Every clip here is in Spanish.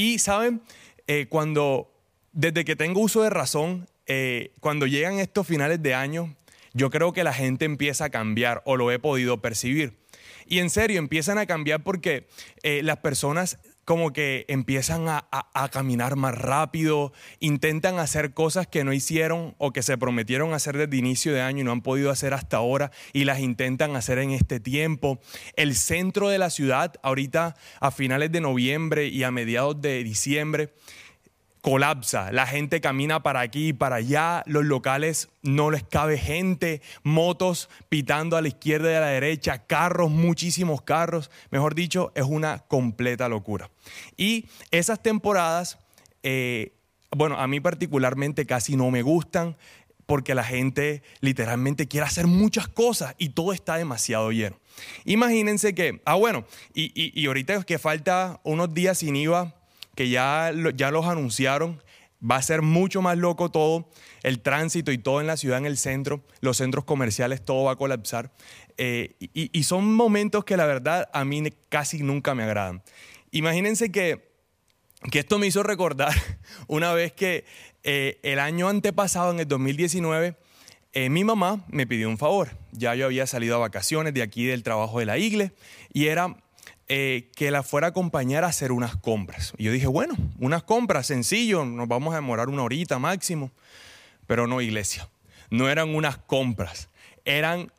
Y, ¿saben? Eh, cuando, desde que tengo uso de razón, eh, cuando llegan estos finales de año, yo creo que la gente empieza a cambiar o lo he podido percibir. Y en serio, empiezan a cambiar porque eh, las personas como que empiezan a, caminar más rápido, intentan hacer cosas que no hicieron o que se prometieron hacer desde inicio de año y no han podido hacer hasta ahora y las intentan hacer en este tiempo. El centro de la ciudad, ahorita a finales de noviembre y a mediados de diciembre, colapsa, la gente camina para aquí y para allá, los locales no les cabe gente, motos pitando a la izquierda y a la derecha, carros, muchísimos carros, mejor dicho, es una completa locura. Y esas temporadas, eh, bueno, a mí particularmente casi no me gustan porque la gente literalmente quiere hacer muchas cosas y todo está demasiado lleno. Imagínense que, ah bueno, y, y, y ahorita que falta unos días sin IVA, que ya, ya los anunciaron. Va a ser mucho más loco todo, el tránsito y todo en la ciudad, en el centro, los centros comerciales, todo va a colapsar. Eh, y, son momentos que la verdad a mí casi nunca me agradan. Imagínense que, que esto me hizo recordar una vez que eh, el año antepasado, en el 2019, eh, mi mamá me pidió un favor. Ya yo había salido a vacaciones de aquí del trabajo de la iglesia y era eh, que la fuera a acompañar a hacer unas compras. Y yo dije, bueno, unas compras, sencillo, nos vamos a demorar una horita máximo. Pero no, iglesia, no eran unas compras, eran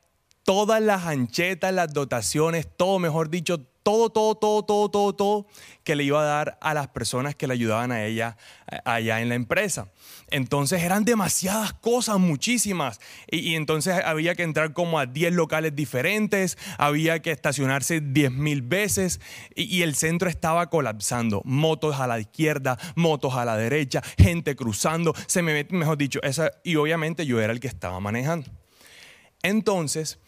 todas las anchetas, las dotaciones, todo, mejor dicho, todo, todo, todo, todo, todo, todo que le iba a dar a las personas que le ayudaban a ella eh, allá en la empresa. Entonces eran demasiadas cosas, muchísimas. Y, entonces había que entrar como a 10 locales diferentes, había que estacionarse 10 mil veces y, el centro estaba colapsando. Motos a la izquierda, motos a la derecha, gente cruzando, se me mejor dicho, esa, y obviamente yo era el que estaba manejando. Entonces,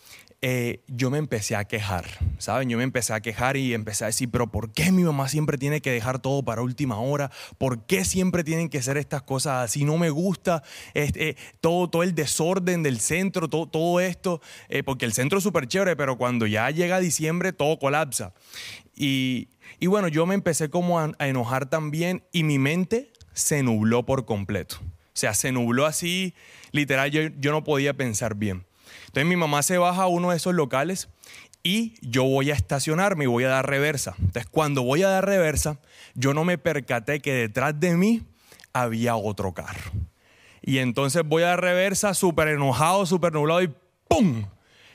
eh, yo me empecé a quejar, ¿saben? Yo me empecé a quejar y empecé a decir, pero ¿por qué mi mamá siempre tiene que dejar todo para última hora? ¿Por qué siempre tienen que hacer estas cosas así? No me gusta este, todo, todo el desorden del centro, todo, todo esto, eh, porque el centro es súper chévere, pero cuando ya llega diciembre todo colapsa. Y, y bueno, yo me empecé como a, enojar también y mi mente se nubló por completo. O sea, se nubló así, literal, yo, yo no podía pensar bien. Entonces mi mamá se baja a uno de esos locales y yo voy a estacionarme y voy a dar reversa. Entonces cuando voy a dar reversa, yo no me percaté que detrás de mí había otro carro. Y entonces voy a dar reversa súper enojado, súper nublado y ¡pum!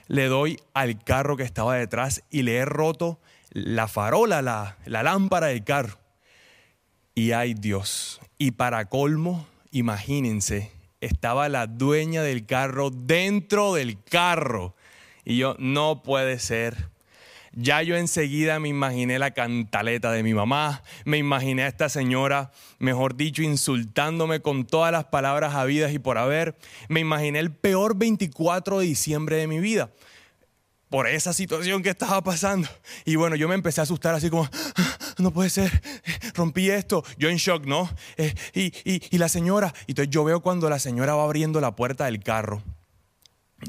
Le doy al carro que estaba detrás y le he roto la farola, la, la lámpara del carro. Y ay Dios. Y para colmo, imagínense estaba la dueña del carro dentro del carro. Y yo, no puede ser. Ya yo enseguida me imaginé la cantaleta de mi mamá, me imaginé a esta señora, mejor dicho, insultándome con todas las palabras habidas y por haber. Me imaginé el peor 24 de diciembre de mi vida por esa situación que estaba pasando. Y bueno, yo me empecé a asustar así como, no puede ser, rompí esto, yo en shock, ¿no? Eh, y, y, la señora, y entonces yo veo cuando la señora va abriendo la puerta del carro,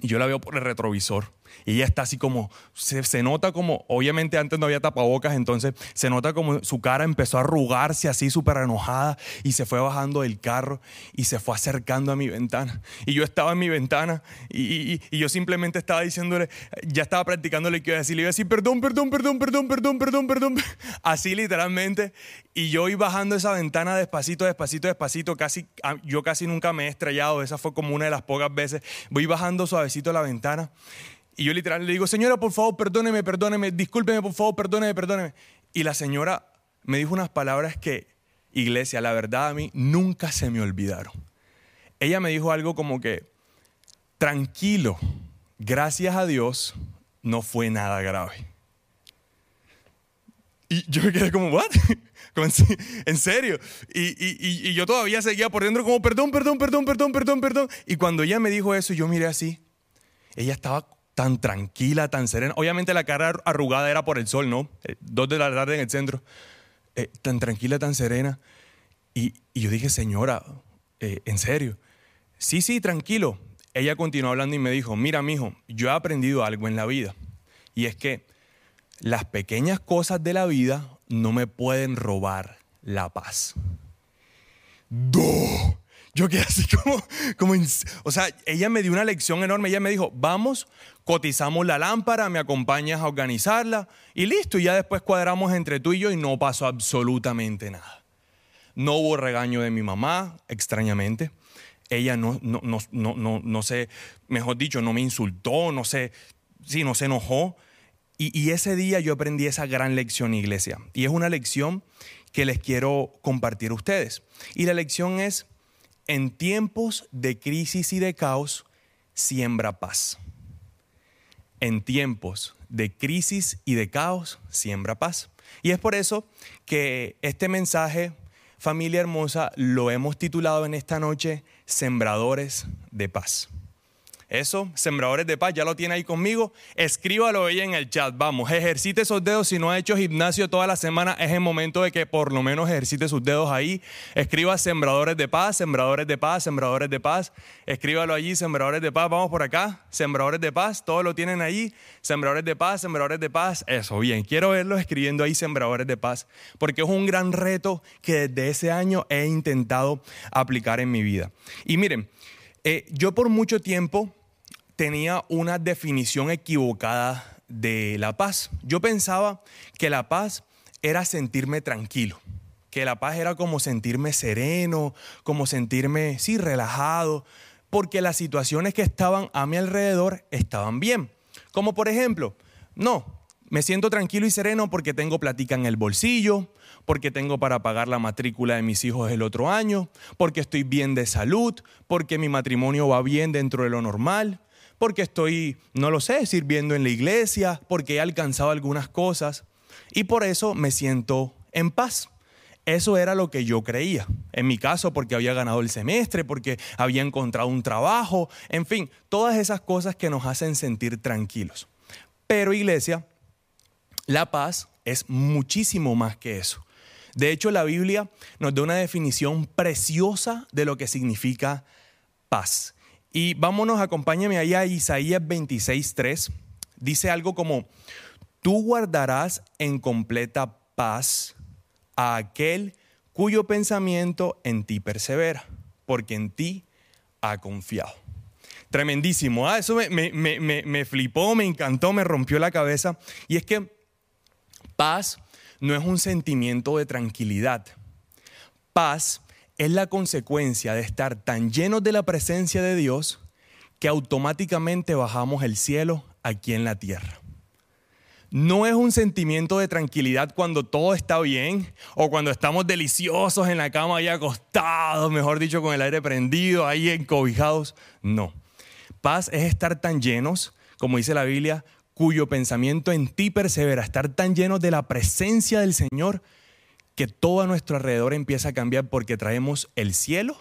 y yo la veo por el retrovisor. Y ella está así como, se, nota como, obviamente antes no había tapabocas, entonces se nota como su cara empezó a arrugarse así súper enojada y se fue bajando del carro y se fue acercando a mi ventana. Y yo estaba en mi ventana y, y, yo simplemente estaba diciéndole, ya estaba practicándole que iba a decir, le iba a decir, perdón, perdón, perdón, perdón, perdón, perdón, perdón, así literalmente. Y yo iba bajando esa ventana despacito, despacito, despacito, casi, ah, yo casi nunca me he estrellado, esa fue como una de las pocas veces. Voy bajando suavecito la ventana y yo literal le digo, señora, por favor, perdóneme, perdóneme, discúlpeme, por favor, perdóneme, perdóneme. Y la señora me dijo unas palabras que, iglesia, la verdad a mí nunca se me olvidaron. Ella me dijo algo como que, tranquilo, gracias a Dios, no fue nada grave. Y yo me quedé como, ¿what? ¿En serio? Y, y, yo todavía seguía por dentro como, perdón, perdón, perdón, perdón, perdón, perdón. Y cuando ella me dijo eso, yo miré así. Ella estaba tan tranquila, tan serena. Obviamente la cara arrugada era por el sol, ¿no? Eh, dos de la tarde en el centro. Eh, tan tranquila, tan serena. Y, yo dije, señora, eh, ¿en serio? Sí, sí, tranquilo. Ella continuó hablando y me dijo, mira, mijo, yo he aprendido algo en la vida. Y es que las pequeñas cosas de la vida no me pueden robar la paz. Yo quedé así como, como, o sea, ella me dio una lección enorme. Ella me dijo, vamos, cotizamos la lámpara, me acompañas a organizarla y listo. Y ya después cuadramos entre tú y yo y no pasó absolutamente nada. No hubo regaño de mi mamá, extrañamente. Ella no, no, no, no, no, sé, mejor dicho, no me insultó, no sé, sí, no se enojó. Y, y ese día yo aprendí esa gran lección, iglesia. Y es una lección que les quiero compartir a ustedes. Y la lección es, en tiempos de crisis y de caos, siembra paz. En tiempos de crisis y de caos, siembra paz. Y es por eso que este mensaje, familia hermosa, lo hemos titulado en esta noche, Sembradores de Paz. Eso, Sembradores de Paz, ya lo tiene ahí conmigo. Escríbalo ahí en el chat. Vamos, ejercite esos dedos. Si no ha hecho gimnasio toda la semana, es el momento de que por lo menos ejercite sus dedos ahí. Escriba Sembradores de Paz, Sembradores de Paz, Sembradores de Paz. Escríbalo allí, Sembradores de Paz. Vamos por acá, Sembradores de Paz. Todos lo tienen ahí. Sembradores de Paz, Sembradores de Paz. Eso, bien. Quiero verlos escribiendo ahí Sembradores de Paz. Porque es un gran reto que desde ese año he intentado aplicar en mi vida. Y miren, eh, yo por mucho tiempo tenía una definición equivocada de la paz. Yo pensaba que la paz era sentirme tranquilo, que la paz era como sentirme sereno, como sentirme, sí, relajado, porque las situaciones que estaban a mi alrededor estaban bien. Como por ejemplo, no, me siento tranquilo y sereno porque tengo platica en el bolsillo, porque tengo para pagar la matrícula de mis hijos el otro año, porque estoy bien de salud, porque mi matrimonio va bien dentro de lo normal, porque estoy, no lo sé, sirviendo en la iglesia, porque he alcanzado algunas cosas y por eso me siento en paz. Eso era lo que yo creía. En mi caso, porque había ganado el semestre, porque había encontrado un trabajo, en fin, todas esas cosas que nos hacen sentir tranquilos. Pero iglesia, la paz es muchísimo más que eso. De hecho, la Biblia nos da una definición preciosa de lo que significa paz. Y vámonos, acompáñame allá a Isaías 26.3. Dice algo como, tú guardarás en completa paz a aquel cuyo pensamiento en ti persevera, porque en ti ha confiado. Tremendísimo, ¿ah? eso me, me, me, me flipó, me encantó, me rompió la cabeza. Y es que paz no es un sentimiento de tranquilidad. Paz es la consecuencia de estar tan llenos de la presencia de Dios que automáticamente bajamos el cielo aquí en la tierra. No es un sentimiento de tranquilidad cuando todo está bien o cuando estamos deliciosos en la cama ahí acostados, mejor dicho, con el aire prendido, ahí encobijados. No. Paz es estar tan llenos, como dice la Biblia, cuyo pensamiento en ti persevera, estar tan llenos de la presencia del Señor que todo a nuestro alrededor empieza a cambiar porque traemos el cielo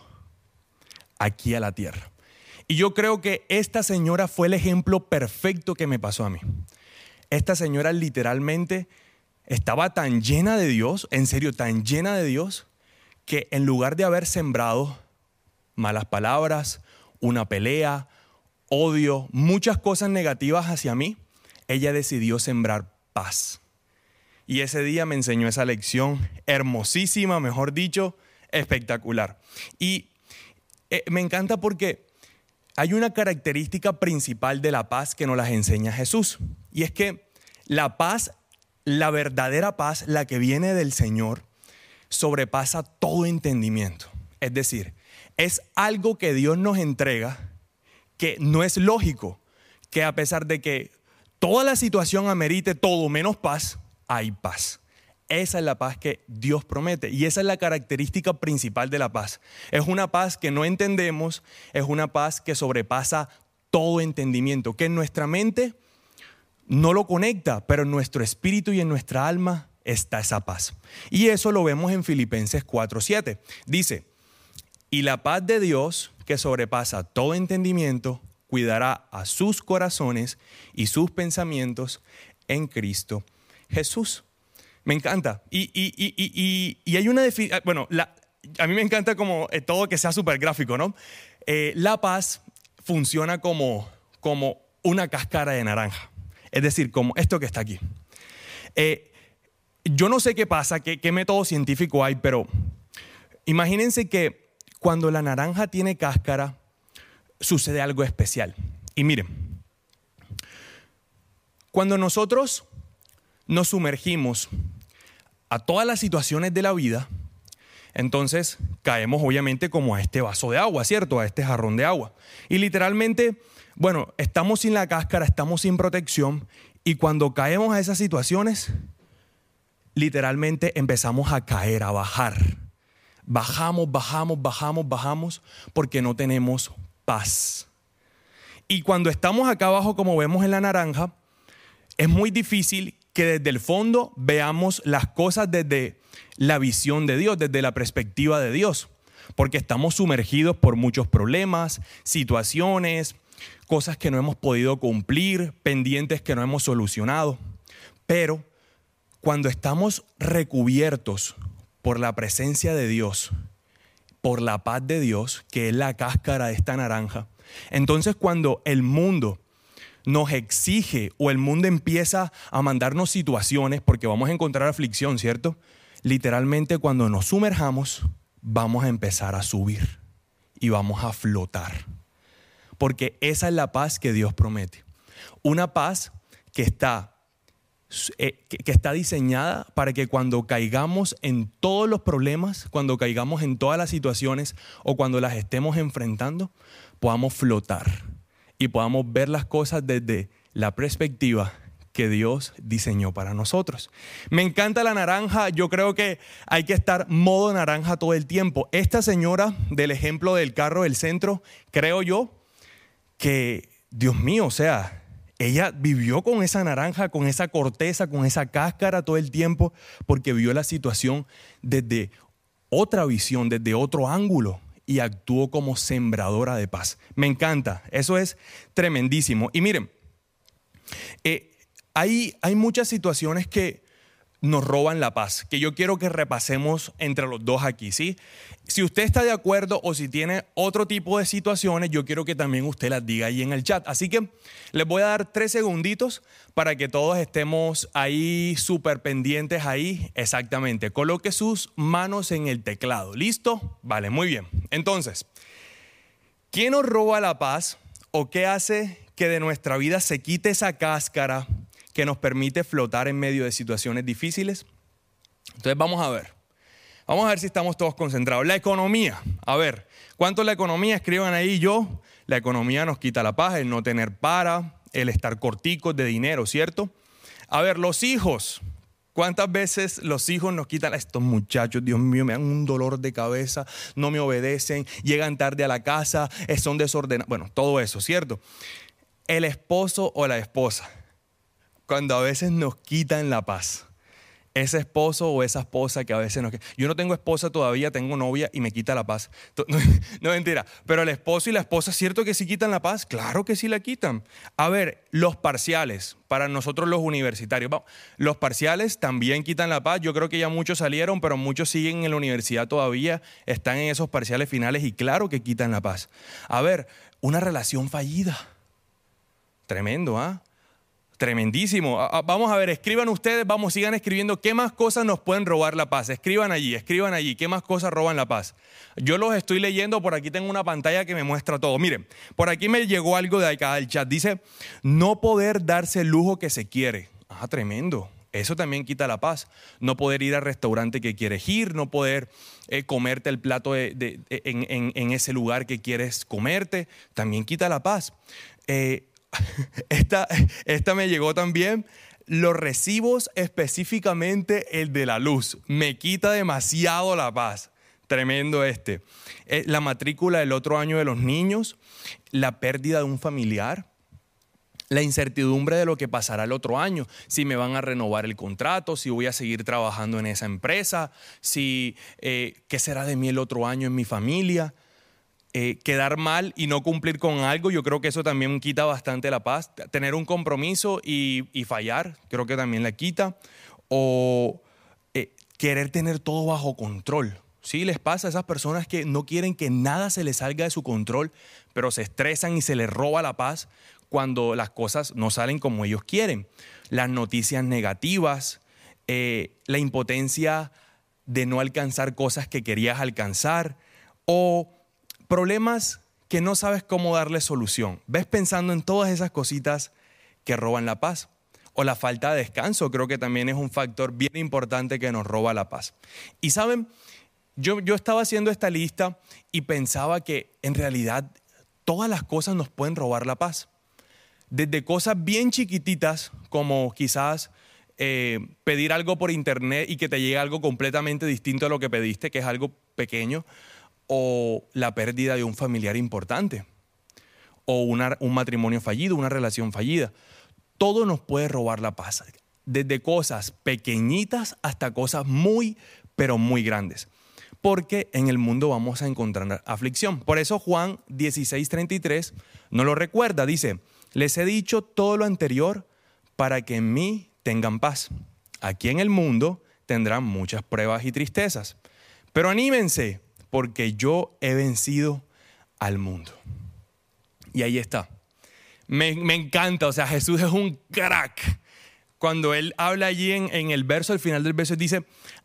aquí a la tierra. Y yo creo que esta señora fue el ejemplo perfecto que me pasó a mí. Esta señora literalmente estaba tan llena de Dios, en serio, tan llena de Dios, que en lugar de haber sembrado malas palabras, una pelea, odio, muchas cosas negativas hacia mí, ella decidió sembrar paz. Y ese día me enseñó esa lección hermosísima, mejor dicho, espectacular. Y eh, me encanta porque hay una característica principal de la paz que nos las enseña Jesús. Y es que la paz, la verdadera paz, la que viene del Señor, sobrepasa todo entendimiento. Es decir, es algo que Dios nos entrega que no es lógico que a pesar de que toda la situación amerite todo menos paz, hay paz. Esa es la paz que Dios promete y esa es la característica principal de la paz. Es una paz que no entendemos, es una paz que sobrepasa todo entendimiento, que en nuestra mente no lo conecta, pero en nuestro espíritu y en nuestra alma está esa paz. Y eso lo vemos en Filipenses 4:7. Dice, "Y la paz de Dios, que sobrepasa todo entendimiento, cuidará a sus corazones y sus pensamientos en Cristo Jesús. Me encanta. Y, hay una definición, ah, bueno, a mí me encanta como eh, todo que sea súper gráfico, ¿no? Eh, la paz funciona como, como una cáscara de naranja, es decir, como esto que está aquí. Eh, yo no sé qué pasa, qué, qué método científico hay, pero imagínense que cuando la naranja tiene cáscara, sucede algo especial. Y miren, cuando nosotros nos sumergimos a todas las situaciones de la vida, entonces caemos obviamente como a este vaso de agua, ¿cierto? A este jarrón de agua. Y literalmente, bueno, estamos sin la cáscara, estamos sin protección y cuando caemos a esas situaciones, literalmente empezamos a caer, a bajar. Bajamos, bajamos, bajamos, bajamos porque no tenemos paz. Y cuando estamos acá abajo, como vemos en la naranja, es muy difícil que desde el fondo veamos las cosas desde la visión de Dios, desde la perspectiva de Dios, porque estamos sumergidos por muchos problemas, situaciones, cosas que no hemos podido cumplir, pendientes que no hemos solucionado. Pero cuando estamos recubiertos por la presencia de Dios, por la paz de Dios, que es la cáscara de esta naranja, entonces cuando el mundo nos exige o el mundo empieza a mandarnos situaciones, porque vamos a encontrar aflicción, ¿cierto? Literalmente cuando nos sumerjamos, vamos a empezar a subir y vamos a flotar. Porque esa es la paz que Dios promete. Una paz que está, eh, que está diseñada para que cuando caigamos en todos los problemas, cuando caigamos en todas las situaciones o cuando las estemos enfrentando, podamos flotar y podamos ver las cosas desde la perspectiva que Dios diseñó para nosotros. Me encanta la naranja, yo creo que hay que estar modo naranja todo el tiempo. Esta señora del ejemplo del carro del centro, creo yo que, Dios mío, o sea, ella vivió con esa naranja, con esa corteza, con esa cáscara todo el tiempo, porque vio la situación desde otra visión, desde otro ángulo y actuó como sembradora de paz. Me encanta, eso es tremendísimo. Y miren, eh, hay, hay muchas situaciones que nos roban la paz, que yo quiero que repasemos entre los dos aquí, ¿sí? Si usted está de acuerdo o si tiene otro tipo de situaciones, yo quiero que también usted las diga ahí en el chat. Así que les voy a dar tres segunditos para que todos estemos ahí súper pendientes ahí. Exactamente. Coloque sus manos en el teclado. ¿Listo? Vale, muy bien. Entonces, ¿quién nos roba la paz o qué hace que de nuestra vida se quite esa cáscara que nos permite flotar en medio de situaciones difíciles? Entonces vamos a ver. Vamos a ver si estamos todos concentrados. La economía. A ver, ¿cuánto la economía? Escriban ahí yo. La economía nos quita la paz, el no tener para, el estar corticos de dinero, ¿cierto? A ver, los hijos. ¿Cuántas veces los hijos nos quitan a estos muchachos? Dios mío, me dan un dolor de cabeza, no me obedecen, llegan tarde a la casa, son desordenados. Bueno, todo eso, ¿cierto? El esposo o la esposa, cuando a veces nos quitan la paz ese esposo o esa esposa que a veces no... Yo no tengo esposa todavía, tengo novia y me quita la paz. No, mentira, pero el esposo y la esposa, ¿cierto que sí quitan la paz? Claro que sí la quitan. A ver, los parciales, para nosotros los universitarios, los parciales también quitan la paz. Yo creo que ya muchos salieron, pero muchos siguen en la universidad todavía, están en esos parciales finales y claro que quitan la paz. A ver, una relación fallida. Tremendo, ¿ah? Tremendísimo. Vamos a ver, escriban ustedes, vamos, sigan escribiendo qué más cosas nos pueden robar la paz. Escriban allí, escriban allí, qué más cosas roban la paz. Yo los estoy leyendo, por aquí tengo una pantalla que me muestra todo. Miren, por aquí me llegó algo de acá del chat. Dice, no poder darse el lujo que se quiere. Ah, tremendo. Eso también quita la paz. No poder ir al restaurante que quieres ir, no poder eh, comerte el plato en, en, ese lugar que quieres comerte, también quita la paz. Eh, esta, esta me llegó también. Los recibos, específicamente el de la luz, me quita demasiado la paz. Tremendo este. Eh, la matrícula del otro año de los niños, la pérdida de un familiar, la incertidumbre de lo que pasará el otro año, si me van a renovar el contrato, si voy a seguir trabajando en esa empresa, si eh, qué será de mí el otro año en mi familia. Eh, quedar mal y no cumplir con algo, yo creo que eso también quita bastante la paz. Tener un compromiso y, fallar, creo que también la quita. O eh, querer tener todo bajo control. Sí, les pasa a esas personas que no quieren que nada se les salga de su control, pero se estresan y se les roba la paz cuando las cosas no salen como ellos quieren. Las noticias negativas, eh, la impotencia de no alcanzar cosas que querías alcanzar o problemas que no sabes cómo darle solución. Ves pensando en todas esas cositas que roban la paz. O la falta de descanso, creo que también es un factor bien importante que nos roba la paz. Y saben, yo, yo estaba haciendo esta lista y pensaba que en realidad todas las cosas nos pueden robar la paz. Desde cosas bien chiquititas como quizás eh, pedir algo por internet y que te llegue algo completamente distinto a lo que pediste, que es algo pequeño, o la pérdida de un familiar importante, o un matrimonio fallido, una relación fallida. Todo nos puede robar la paz, desde cosas pequeñitas hasta cosas muy, pero muy grandes. Porque en el mundo vamos a encontrar aflicción. Por eso Juan 16:33 no lo recuerda, dice, les he dicho todo lo anterior para que en mí tengan paz. Aquí en el mundo tendrán muchas pruebas y tristezas. Pero anímense, porque yo he vencido al mundo. Y ahí está. Me, encanta, o sea, Jesús es un crack. Cuando él habla allí en, en el verso, al final del verso, dice,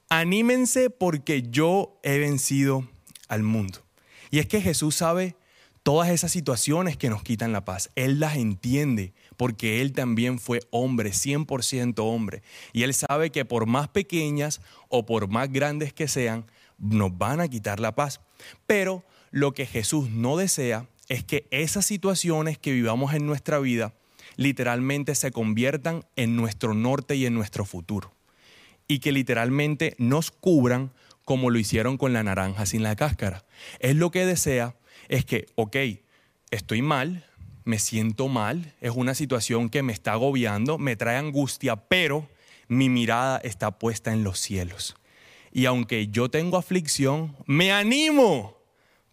anímense porque yo he vencido al mundo. Y es que Jesús sabe todas esas situaciones que nos quitan la paz. Él las entiende porque Él también fue hombre, 100% hombre. Y Él sabe que por más pequeñas o por más grandes que sean, nos van a quitar la paz. Pero lo que Jesús no desea es que esas situaciones que vivamos en nuestra vida literalmente se conviertan en nuestro norte y en nuestro futuro. Y que literalmente nos cubran como lo hicieron con la naranja sin la cáscara. Él lo que desea es que, ok, estoy mal, me siento mal, es una situación que me está agobiando, me trae angustia, pero mi mirada está puesta en los cielos. Y aunque yo tengo aflicción, me animo,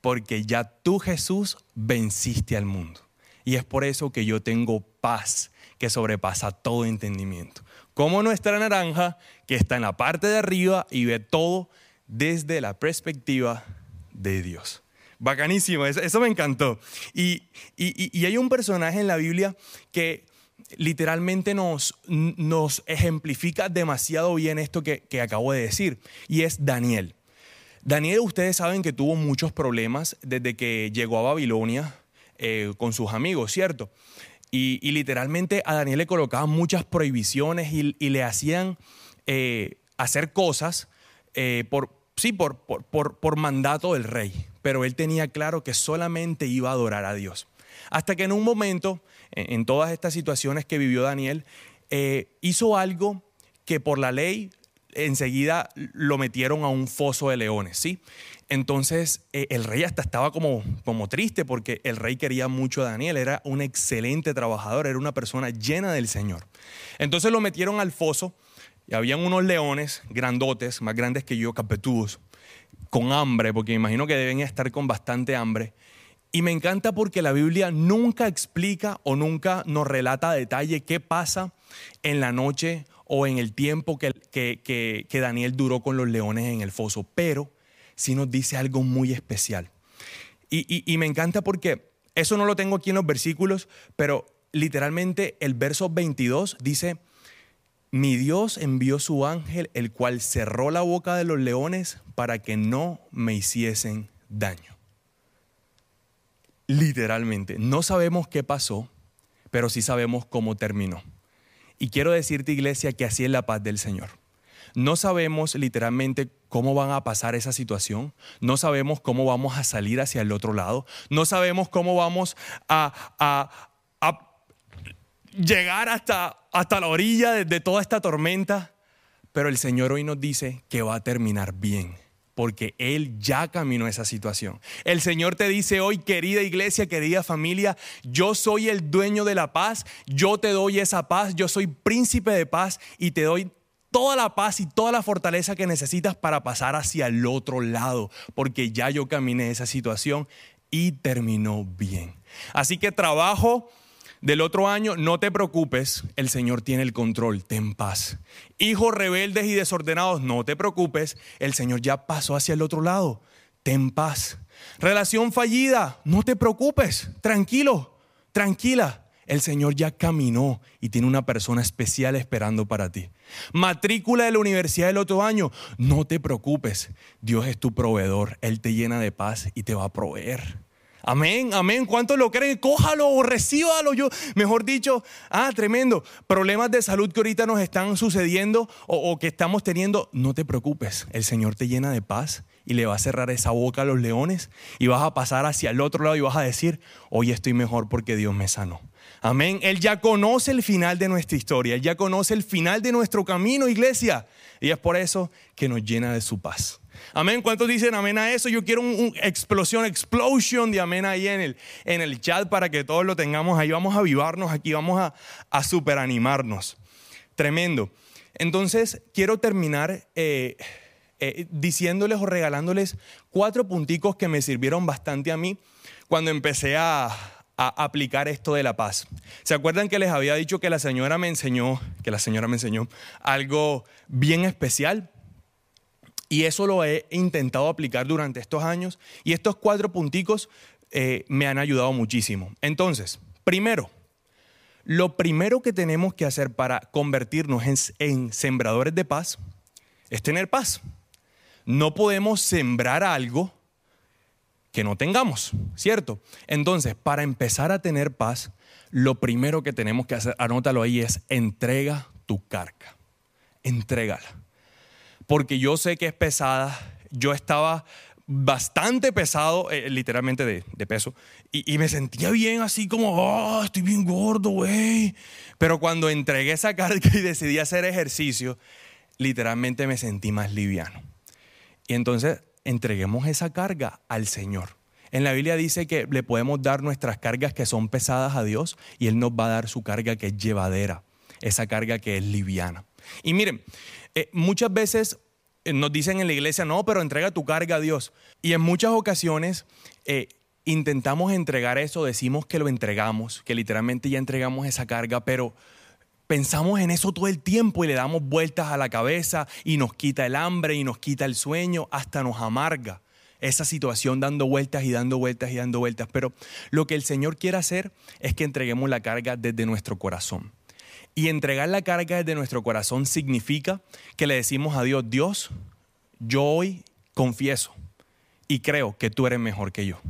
porque ya tú Jesús venciste al mundo. Y es por eso que yo tengo paz que sobrepasa todo entendimiento. Como nuestra naranja que está en la parte de arriba y ve todo desde la perspectiva de Dios. Bacanísimo, eso, me encantó. Y, hay un personaje en la Biblia que literalmente nos, nos ejemplifica demasiado bien esto que, acabo de decir, y es Daniel. Daniel, ustedes saben que tuvo muchos problemas desde que llegó a Babilonia eh, con sus amigos, ¿cierto? Y, literalmente a Daniel le colocaban muchas prohibiciones y, le hacían eh, hacer cosas eh, por, sí, por, por, por mandato del rey pero él tenía claro que solamente iba a adorar a Dios. Hasta que en un momento, en todas estas situaciones que vivió Daniel, eh, hizo algo que por la ley enseguida lo metieron a un foso de leones, ¿sí? Entonces eh, el rey hasta estaba como, como triste porque el rey quería mucho a Daniel, era un excelente trabajador, era una persona llena del Señor. Entonces lo metieron al foso y habían unos leones grandotes, más grandes que yo, capetudos con hambre, porque me imagino que deben estar con bastante hambre. Y me encanta porque la Biblia nunca explica o nunca nos relata a detalle qué pasa en la noche o en el tiempo que, Daniel duró con los leones en el foso, pero sí nos dice algo muy especial. Y, y me encanta porque eso no lo tengo aquí en los versículos, pero literalmente el verso 22 dice, mi Dios envió su ángel, el cual cerró la boca de los leones para que no me hiciesen daño. Literalmente, no sabemos qué pasó, pero sí sabemos cómo terminó. Y quiero decirte, iglesia, que así es la paz del Señor. No sabemos literalmente cómo van a pasar esa situación, no sabemos cómo vamos a salir hacia el otro lado, no sabemos cómo vamos a, llegar hasta, hasta la orilla de, toda esta tormenta, pero el Señor hoy nos dice que va a terminar bien porque Él ya caminó esa situación. El Señor te dice hoy, querida iglesia, querida familia, yo soy el dueño de la paz, yo te doy esa paz, yo soy príncipe de paz y te doy toda la paz y toda la fortaleza que necesitas para pasar hacia el otro lado, porque ya yo caminé esa situación y terminó bien. Así que trabajo del otro año, no te preocupes, el Señor tiene el control, ten paz. Hijos rebeldes y desordenados, no te preocupes, el Señor ya pasó hacia el otro lado, ten paz. Relación fallida, no te preocupes, tranquilo, tranquila, El Señor ya caminó y tiene una persona especial esperando para ti. Matrícula de la universidad del otro año. No te preocupes. Dios es tu proveedor. Él te llena de paz y te va a proveer. Amén, amén. ¿Cuántos lo creen? Cójalo o recíbalo. Yo, mejor dicho, ah, tremendo. Problemas de salud que ahorita nos están sucediendo o, o, que estamos teniendo, no te preocupes. El Señor te llena de paz y le va a cerrar esa boca a los leones y vas a pasar hacia el otro lado y vas a decir, hoy estoy mejor porque Dios me sanó. Amén. Él ya conoce el final de nuestra historia, Él ya conoce el final de nuestro camino, iglesia. Y es por eso que nos llena de su paz. Amén. ¿Cuántos dicen amén a eso? Yo quiero una explosión, explosion de amén ahí en el, en el chat para que todos lo tengamos ahí. Vamos a avivarnos aquí, vamos a, a superanimarnos. Tremendo. Entonces, quiero terminar eh, eh, diciéndoles o regalándoles cuatro punticos que me sirvieron bastante a mí cuando empecé a, a aplicar esto de la paz. ¿Se acuerdan que les había dicho que la señora me enseñó, que la señora me enseñó algo bien especial? Y eso lo he intentado aplicar durante estos años y estos cuatro punticos eh, me han ayudado muchísimo. Entonces, primero, lo primero que tenemos que hacer para convertirnos en, en sembradores de paz es tener paz. No podemos sembrar algo que no tengamos, ¿cierto? Entonces, para empezar a tener paz, lo primero que tenemos que hacer, anótalo ahí, es entrega tu carga. Entrégala porque yo sé que es pesada. Yo estaba bastante pesado, eh, literalmente de, peso, y, me sentía bien así como, oh, estoy bien gordo, güey. Pero cuando entregué esa carga y decidí hacer ejercicio, literalmente me sentí más liviano. Y entonces entreguemos esa carga al Señor. En la Biblia dice que le podemos dar nuestras cargas que son pesadas a Dios y Él nos va a dar su carga que es llevadera, esa carga que es liviana. Y miren, eh, muchas veces eh, nos dicen en la iglesia, no, pero entrega tu carga a Dios. Y en muchas ocasiones eh, intentamos entregar eso, decimos que lo entregamos, que literalmente ya entregamos esa carga, pero pensamos en eso todo el tiempo y le damos vueltas a la cabeza y nos quita el hambre y nos quita el sueño, hasta nos amarga esa situación dando vueltas y dando vueltas y dando vueltas. Pero lo que el Señor quiere hacer es que entreguemos la carga desde nuestro corazón. Y entregar la carga desde nuestro corazón significa que le decimos a Dios, Dios, yo hoy confieso y creo que tú eres mejor que yo.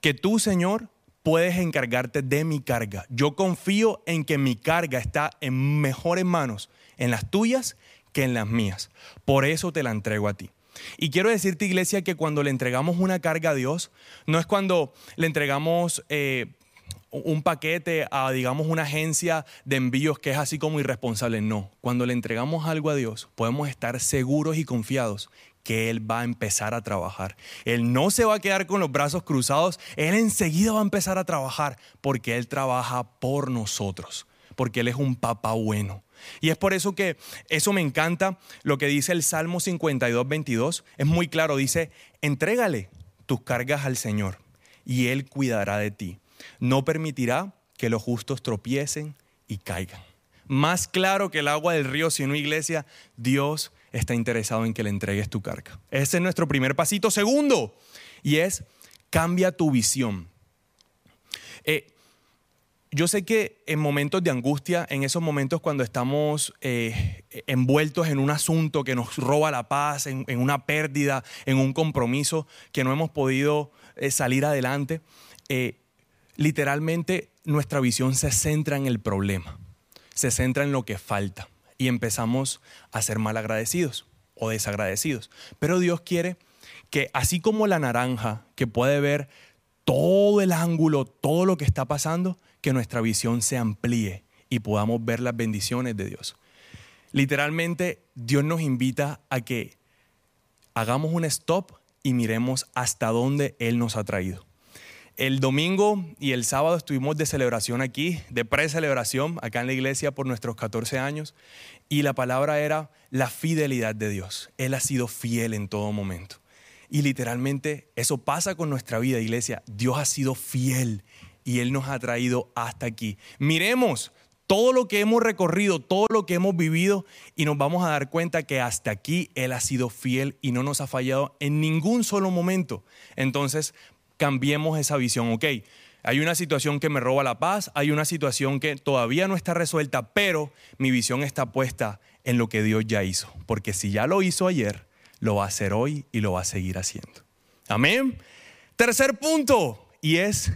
Que tú, Señor, puedes encargarte de mi carga. Yo confío en que mi carga está en mejores manos, en las tuyas que en las mías. Por eso te la entrego a ti. Y quiero decirte, iglesia, que cuando le entregamos una carga a Dios, no es cuando le entregamos eh, un paquete a, digamos, una agencia de envíos que es así como irresponsable. No, cuando le entregamos algo a Dios, podemos estar seguros y confiados que Él va a empezar a trabajar. Él no se va a quedar con los brazos cruzados, Él enseguida va a empezar a trabajar porque Él trabaja por nosotros, porque Él es un papá bueno. Y es por eso que eso me encanta lo que dice el Salmo 52, 22. Es muy claro, dice, entrégale tus cargas al Señor y Él cuidará de ti no permitirá que los justos tropiecen y caigan. Más claro que el agua del río, si no iglesia, Dios está interesado en que le entregues tu carga. Ese es nuestro primer pasito. Segundo, y es cambia tu visión. Eh, yo sé que en momentos de angustia, en esos momentos cuando estamos eh, envueltos en un asunto que nos roba la paz, en, una pérdida, en un compromiso que no hemos podido eh, salir adelante, literalmente nuestra visión se centra en el problema, se centra en lo que falta y empezamos a ser mal agradecidos o desagradecidos. Pero Dios quiere que así como la naranja que puede ver todo el ángulo, todo lo que está pasando, que nuestra visión se amplíe y podamos ver las bendiciones de Dios. Literalmente Dios nos invita a que hagamos un stop y miremos hasta dónde Él nos ha traído. El domingo y el sábado estuvimos de celebración aquí, de pre-celebración, acá en la iglesia por nuestros 14 años, y la palabra era la fidelidad de Dios. Él ha sido fiel en todo momento. Y literalmente eso pasa con nuestra vida, iglesia. Dios ha sido fiel y Él nos ha traído hasta aquí. Miremos todo lo que hemos recorrido, todo lo que hemos vivido y nos vamos a dar cuenta que hasta aquí Él ha sido fiel y no nos ha fallado en ningún solo momento. Entonces, cambiemos esa visión, ok. Hay una situación que me roba la paz, hay una situación que todavía no está resuelta, pero mi visión está puesta en lo que Dios ya hizo. Porque si ya lo hizo ayer, lo va a hacer hoy y lo va a seguir haciendo. Amén. Tercer punto, y es,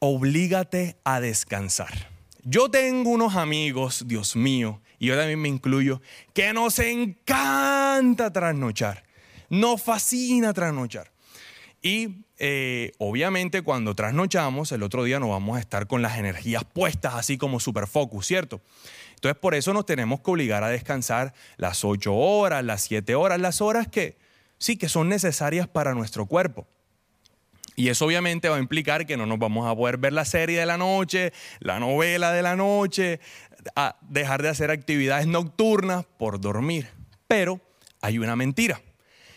oblígate a descansar. Yo tengo unos amigos, Dios mío, y yo también me incluyo, que nos encanta trasnochar. Nos fascina trasnochar. Y eh, obviamente cuando trasnochamos, el otro día no vamos a estar con las energías puestas así como super focus, ¿cierto? Entonces por eso nos tenemos que obligar a descansar las ocho horas, las siete horas, las horas que sí que son necesarias para nuestro cuerpo. Y eso obviamente va a implicar que no nos vamos a poder ver la serie de la noche, la novela de la noche, a dejar de hacer actividades nocturnas por dormir. Pero hay una mentira.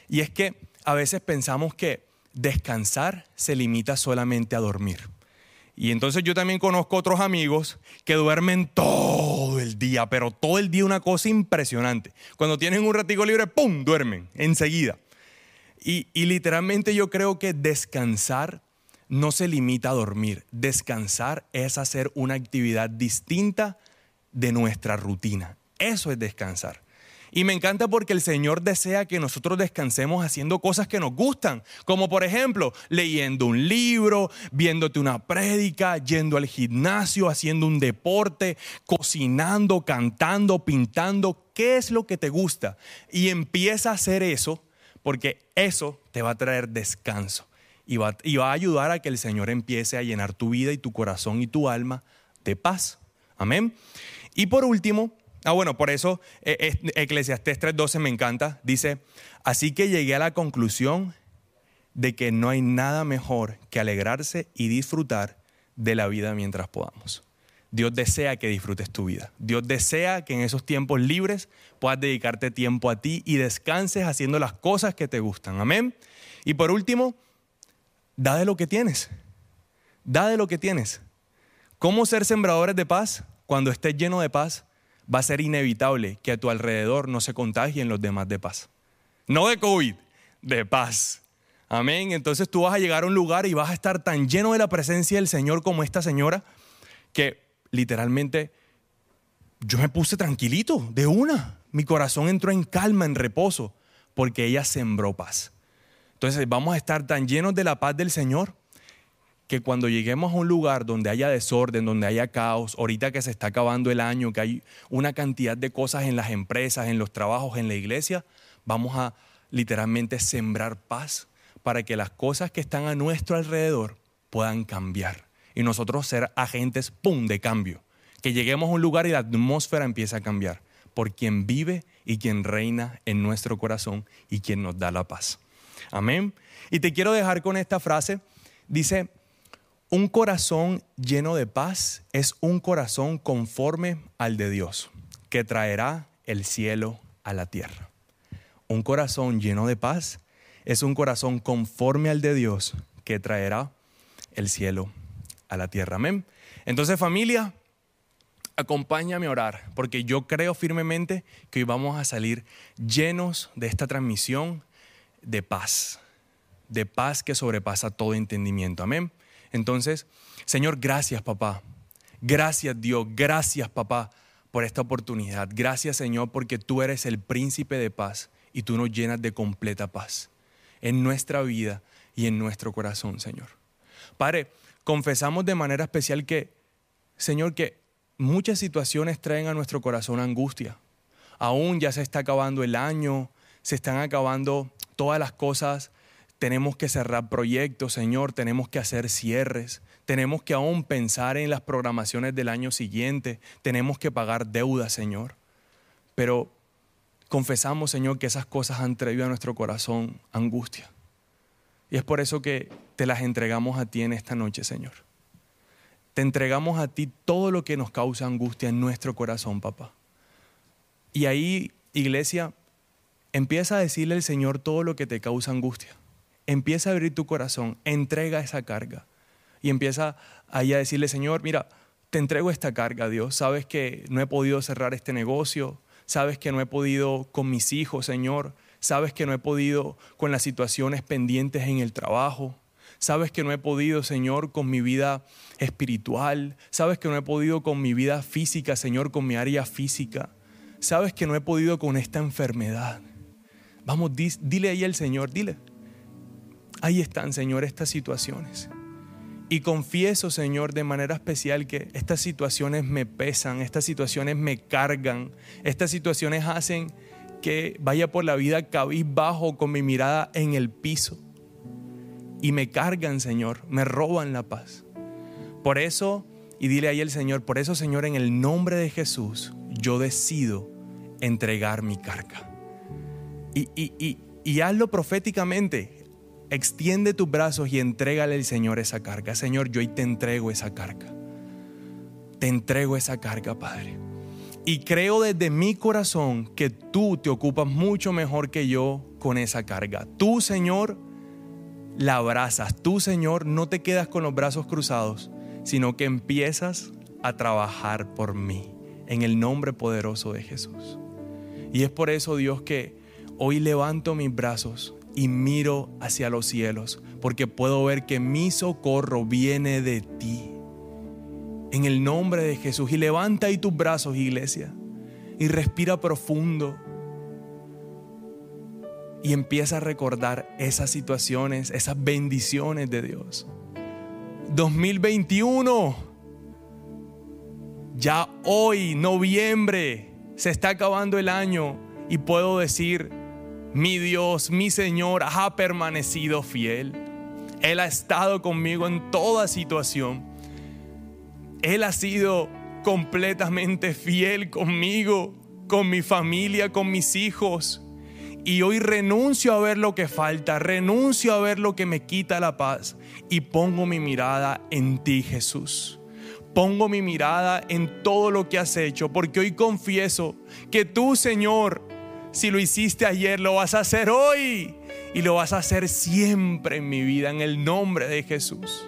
Y es que a veces pensamos que descansar se limita solamente a dormir. Y entonces yo también conozco otros amigos que duermen todo el día, pero todo el día una cosa impresionante. Cuando tienen un ratico libre, ¡pum!, duermen enseguida. Y, y literalmente yo creo que descansar no se limita a dormir. Descansar es hacer una actividad distinta de nuestra rutina. Eso es descansar. Y me encanta porque el Señor desea que nosotros descansemos haciendo cosas que nos gustan, como por ejemplo leyendo un libro, viéndote una prédica, yendo al gimnasio, haciendo un deporte, cocinando, cantando, pintando, ¿qué es lo que te gusta? Y empieza a hacer eso porque eso te va a traer descanso y va, y va a ayudar a que el Señor empiece a llenar tu vida y tu corazón y tu alma de paz. Amén. Y por último, Ah, bueno, por eso eh, Eclesiastés 3:12 me encanta. Dice, así que llegué a la conclusión de que no hay nada mejor que alegrarse y disfrutar de la vida mientras podamos. Dios desea que disfrutes tu vida. Dios desea que en esos tiempos libres puedas dedicarte tiempo a ti y descanses haciendo las cosas que te gustan. Amén. Y por último, da de lo que tienes. Da de lo que tienes. ¿Cómo ser sembradores de paz cuando estés lleno de paz? Va a ser inevitable que a tu alrededor no se contagien los demás de paz. No de COVID, de paz. Amén. Entonces tú vas a llegar a un lugar y vas a estar tan lleno de la presencia del Señor como esta señora que literalmente yo me puse tranquilito de una. Mi corazón entró en calma, en reposo, porque ella sembró paz. Entonces vamos a estar tan llenos de la paz del Señor que cuando lleguemos a un lugar donde haya desorden, donde haya caos, ahorita que se está acabando el año, que hay una cantidad de cosas en las empresas, en los trabajos, en la iglesia, vamos a literalmente sembrar paz para que las cosas que están a nuestro alrededor puedan cambiar y nosotros ser agentes, ¡pum!, de cambio. Que lleguemos a un lugar y la atmósfera empieza a cambiar por quien vive y quien reina en nuestro corazón y quien nos da la paz. Amén. Y te quiero dejar con esta frase. Dice, un corazón lleno de paz es un corazón conforme al de Dios, que traerá el cielo a la tierra. Un corazón lleno de paz es un corazón conforme al de Dios, que traerá el cielo a la tierra. Amén. Entonces familia, acompáñame a orar, porque yo creo firmemente que hoy vamos a salir llenos de esta transmisión de paz, de paz que sobrepasa todo entendimiento. Amén. Entonces, Señor, gracias papá. Gracias Dios, gracias papá por esta oportunidad. Gracias Señor porque tú eres el príncipe de paz y tú nos llenas de completa paz en nuestra vida y en nuestro corazón, Señor. Padre, confesamos de manera especial que, Señor, que muchas situaciones traen a nuestro corazón angustia. Aún ya se está acabando el año, se están acabando todas las cosas tenemos que cerrar proyectos, Señor, tenemos que hacer cierres, tenemos que aún pensar en las programaciones del año siguiente, tenemos que pagar deudas, Señor. Pero confesamos, Señor, que esas cosas han traído a nuestro corazón angustia. Y es por eso que te las entregamos a ti en esta noche, Señor. Te entregamos a ti todo lo que nos causa angustia en nuestro corazón, papá. Y ahí, iglesia, empieza a decirle al Señor todo lo que te causa angustia empieza a abrir tu corazón, entrega esa carga y empieza ahí a decirle, Señor, mira, te entrego esta carga, Dios. Sabes que no he podido cerrar este negocio, sabes que no he podido con mis hijos, Señor. Sabes que no he podido con las situaciones pendientes en el trabajo. Sabes que no he podido, Señor, con mi vida espiritual. Sabes que no he podido con mi vida física, Señor, con mi área física. Sabes que no he podido con esta enfermedad. Vamos, dile ahí al Señor, dile. Ahí están, Señor, estas situaciones. Y confieso, Señor, de manera especial que estas situaciones me pesan, estas situaciones me cargan, estas situaciones hacen que vaya por la vida cabizbajo con mi mirada en el piso. Y me cargan, Señor, me roban la paz. Por eso, y dile ahí al Señor, por eso, Señor, en el nombre de Jesús, yo decido entregar mi carga. Y, y, y, y hazlo proféticamente. Extiende tus brazos y entrégale al Señor esa carga. Señor, yo hoy te entrego esa carga. Te entrego esa carga, Padre. Y creo desde mi corazón que tú te ocupas mucho mejor que yo con esa carga. Tú, Señor, la abrazas. Tú, Señor, no te quedas con los brazos cruzados, sino que empiezas a trabajar por mí en el nombre poderoso de Jesús. Y es por eso, Dios, que hoy levanto mis brazos y miro hacia los cielos, porque puedo ver que mi socorro viene de ti. En el nombre de Jesús. Y levanta ahí tus brazos, iglesia. Y respira profundo. Y empieza a recordar esas situaciones, esas bendiciones de Dios. 2021. Ya hoy, noviembre, se está acabando el año y puedo decir, mi Dios, mi Señor ha permanecido fiel. Él ha estado conmigo en toda situación. Él ha sido completamente fiel conmigo, con mi familia, con mis hijos. Y hoy renuncio a ver lo que falta, renuncio a ver lo que me quita la paz y pongo mi mirada en ti, Jesús. Pongo mi mirada en todo lo que has hecho, porque hoy confieso que tú, Señor, si lo hiciste ayer, lo vas a hacer hoy y lo vas a hacer siempre en mi vida, en el nombre de Jesús.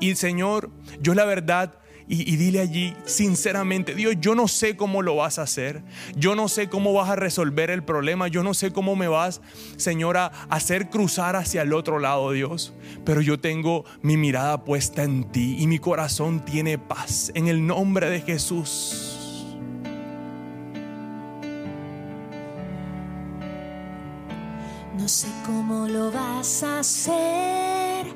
Y Señor, yo la verdad y, dile allí sinceramente, Dios, yo no sé cómo lo vas a hacer, yo no sé cómo vas a resolver el problema, yo no sé cómo me vas, Señora, a hacer cruzar hacia el otro lado, Dios, pero yo tengo mi mirada puesta en ti y mi corazón tiene paz en el nombre de Jesús. Cómo lo vas a hacer.